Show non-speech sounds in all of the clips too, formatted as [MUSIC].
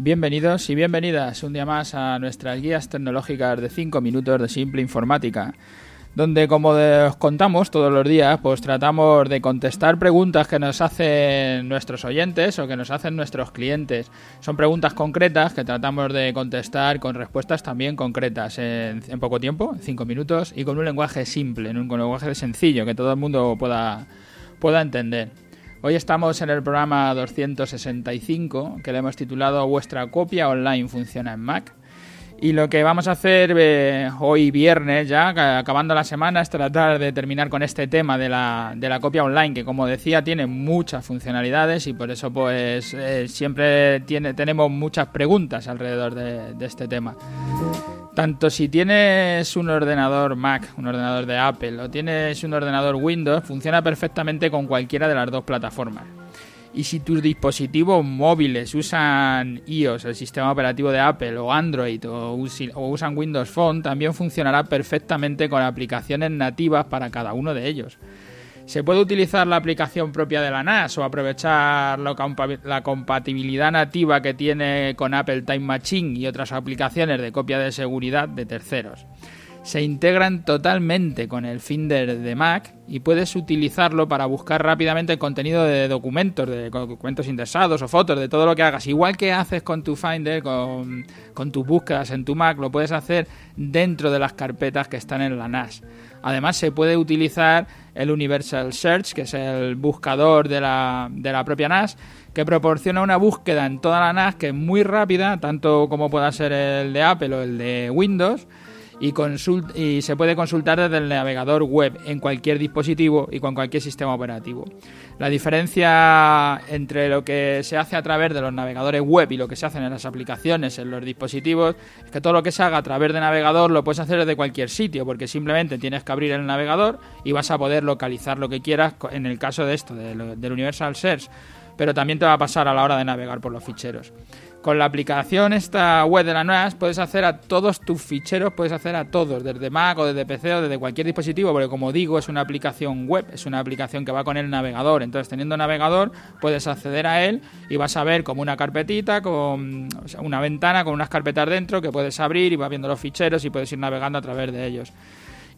Bienvenidos y bienvenidas un día más a nuestras guías tecnológicas de 5 minutos de simple informática, donde como os contamos todos los días, pues tratamos de contestar preguntas que nos hacen nuestros oyentes o que nos hacen nuestros clientes. Son preguntas concretas que tratamos de contestar con respuestas también concretas en, poco tiempo, en 5 minutos, y con un lenguaje simple, en un, lenguaje sencillo que todo el mundo pueda, pueda entender. Hoy estamos en el programa 265 que le hemos titulado Vuestra copia online funciona en Mac. Y lo que vamos a hacer eh, hoy viernes, ya acabando la semana, es tratar de terminar con este tema de la, de la copia online, que como decía tiene muchas funcionalidades y por eso pues eh, siempre tiene, tenemos muchas preguntas alrededor de, de este tema. Tanto si tienes un ordenador Mac, un ordenador de Apple, o tienes un ordenador Windows, funciona perfectamente con cualquiera de las dos plataformas. Y si tus dispositivos móviles usan iOS, el sistema operativo de Apple, o Android, o, usan Windows Phone, también funcionará perfectamente con aplicaciones nativas para cada uno de ellos. Se puede utilizar la aplicación propia de la NAS o aprovechar la compatibilidad nativa que tiene con Apple Time Machine y otras aplicaciones de copia de seguridad de terceros se integran totalmente con el Finder de Mac y puedes utilizarlo para buscar rápidamente el contenido de documentos, de documentos indexados o fotos, de todo lo que hagas. Igual que haces con tu Finder, con, tus búsquedas en tu Mac, lo puedes hacer dentro de las carpetas que están en la NAS. Además, se puede utilizar el Universal Search, que es el buscador de la, de la propia NAS, que proporciona una búsqueda en toda la NAS que es muy rápida, tanto como pueda ser el de Apple o el de Windows y, y se puede consultar desde el navegador web en cualquier dispositivo y con cualquier sistema operativo. La diferencia entre lo que se hace a través de los navegadores web y lo que se hace en las aplicaciones, en los dispositivos, es que todo lo que se haga a través de navegador lo puedes hacer desde cualquier sitio, porque simplemente tienes que abrir el navegador y vas a poder localizar lo que quieras en el caso de esto, del Universal Search, pero también te va a pasar a la hora de navegar por los ficheros. Con la aplicación esta web de la NAS puedes hacer a todos tus ficheros, puedes hacer a todos, desde Mac o desde PC o desde cualquier dispositivo, porque como digo, es una aplicación web, es una aplicación que va con el navegador. Entonces, teniendo navegador, puedes acceder a él y vas a ver como una carpetita, con una ventana con unas carpetas dentro que puedes abrir y vas viendo los ficheros y puedes ir navegando a través de ellos.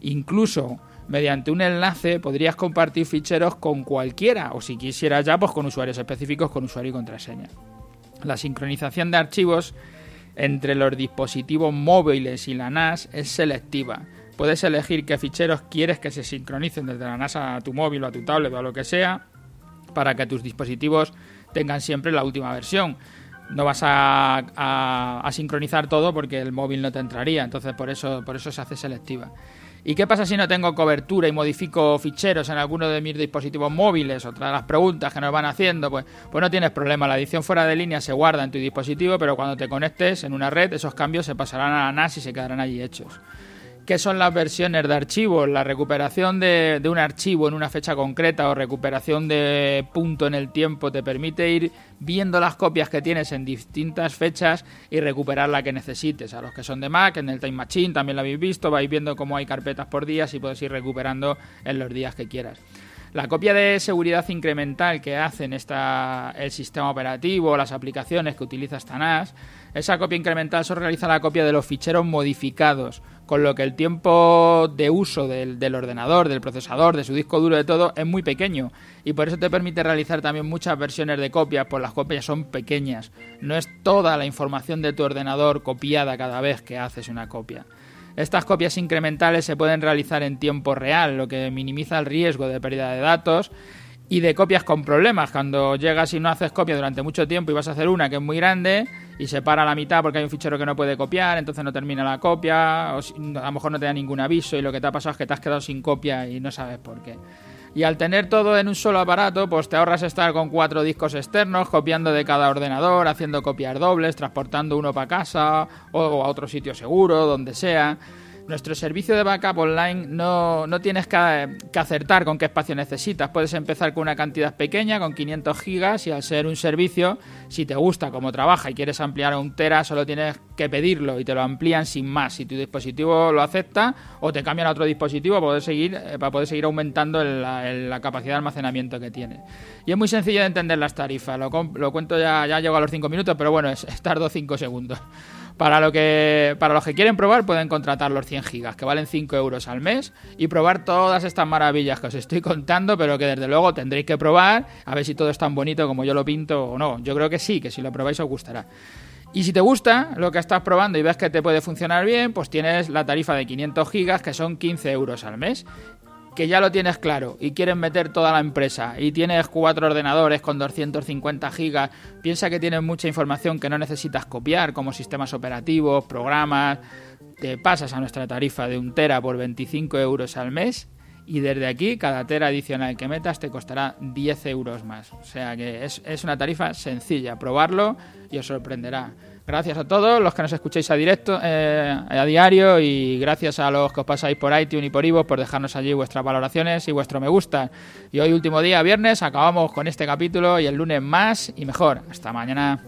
Incluso mediante un enlace podrías compartir ficheros con cualquiera, o si quisieras ya, pues con usuarios específicos con usuario y contraseña. La sincronización de archivos entre los dispositivos móviles y la NAS es selectiva. Puedes elegir qué ficheros quieres que se sincronicen desde la NAS a tu móvil o a tu tablet o a lo que sea para que tus dispositivos tengan siempre la última versión. No vas a, sincronizar todo porque el móvil no te entraría, entonces por eso, por eso se hace selectiva. ¿Y qué pasa si no tengo cobertura y modifico ficheros en alguno de mis dispositivos móviles? Otra de las preguntas que nos van haciendo, pues, pues no tienes problema. La edición fuera de línea se guarda en tu dispositivo, pero cuando te conectes en una red, esos cambios se pasarán a la NAS y se quedarán allí hechos. ¿Qué son las versiones de archivos? La recuperación de, un archivo en una fecha concreta o recuperación de punto en el tiempo te permite ir viendo las copias que tienes en distintas fechas y recuperar la que necesites. A los que son de Mac, en el Time Machine también lo habéis visto, vais viendo cómo hay carpetas por días y puedes ir recuperando en los días que quieras. La copia de seguridad incremental que hacen esta, el sistema operativo, las aplicaciones que utiliza esta NAS, esa copia incremental solo realiza la copia de los ficheros modificados, con lo que el tiempo de uso del, ordenador, del procesador, de su disco duro, de todo, es muy pequeño. Y por eso te permite realizar también muchas versiones de copias, pues las copias son pequeñas. No es toda la información de tu ordenador copiada cada vez que haces una copia. Estas copias incrementales se pueden realizar en tiempo real, lo que minimiza el riesgo de pérdida de datos y de copias con problemas. Cuando llegas y no haces copia durante mucho tiempo y vas a hacer una que es muy grande y se para a la mitad porque hay un fichero que no puede copiar, entonces no termina la copia, o a lo mejor no te da ningún aviso y lo que te ha pasado es que te has quedado sin copia y no sabes por qué. Y al tener todo en un solo aparato, pues te ahorras estar con cuatro discos externos, copiando de cada ordenador, haciendo copias dobles, transportando uno para casa o a otro sitio seguro, donde sea. Nuestro servicio de backup online no, no tienes que, acertar con qué espacio necesitas. Puedes empezar con una cantidad pequeña, con 500 gigas, y al ser un servicio, si te gusta cómo trabaja y quieres ampliar a un tera, solo tienes que pedirlo y te lo amplían sin más. Si tu dispositivo lo acepta o te cambian a otro dispositivo para poder seguir, eh, para poder seguir aumentando la, capacidad de almacenamiento que tiene. Y es muy sencillo de entender las tarifas. Lo, lo cuento ya, ya llego a los 5 minutos, pero bueno, es, tardo 5 segundos. Para, lo que, para los que quieren probar pueden contratar los 100 gigas, que valen 5 euros al mes, y probar todas estas maravillas que os estoy [LAUGHS] contando, pero que desde luego tendréis que probar, a ver si todo es tan bonito como yo lo pinto o no. Yo creo que sí, que si lo probáis os gustará. Y si te gusta lo que estás probando y ves que te puede funcionar bien, pues tienes la tarifa de 500 gigas, que son 15 euros al mes que ya lo tienes claro y quieren meter toda la empresa y tienes cuatro ordenadores con 250 gigas, piensa que tienes mucha información que no necesitas copiar, como sistemas operativos, programas, te pasas a nuestra tarifa de un tera por 25 euros al mes y desde aquí cada tera adicional que metas te costará 10 euros más. O sea que es, es una tarifa sencilla, probarlo y os sorprenderá. Gracias a todos los que nos escucháis a directo, eh, a diario y gracias a los que os pasáis por iTunes y por Ivo por dejarnos allí vuestras valoraciones y vuestro me gusta. Y hoy último día, viernes, acabamos con este capítulo y el lunes más y mejor. Hasta mañana.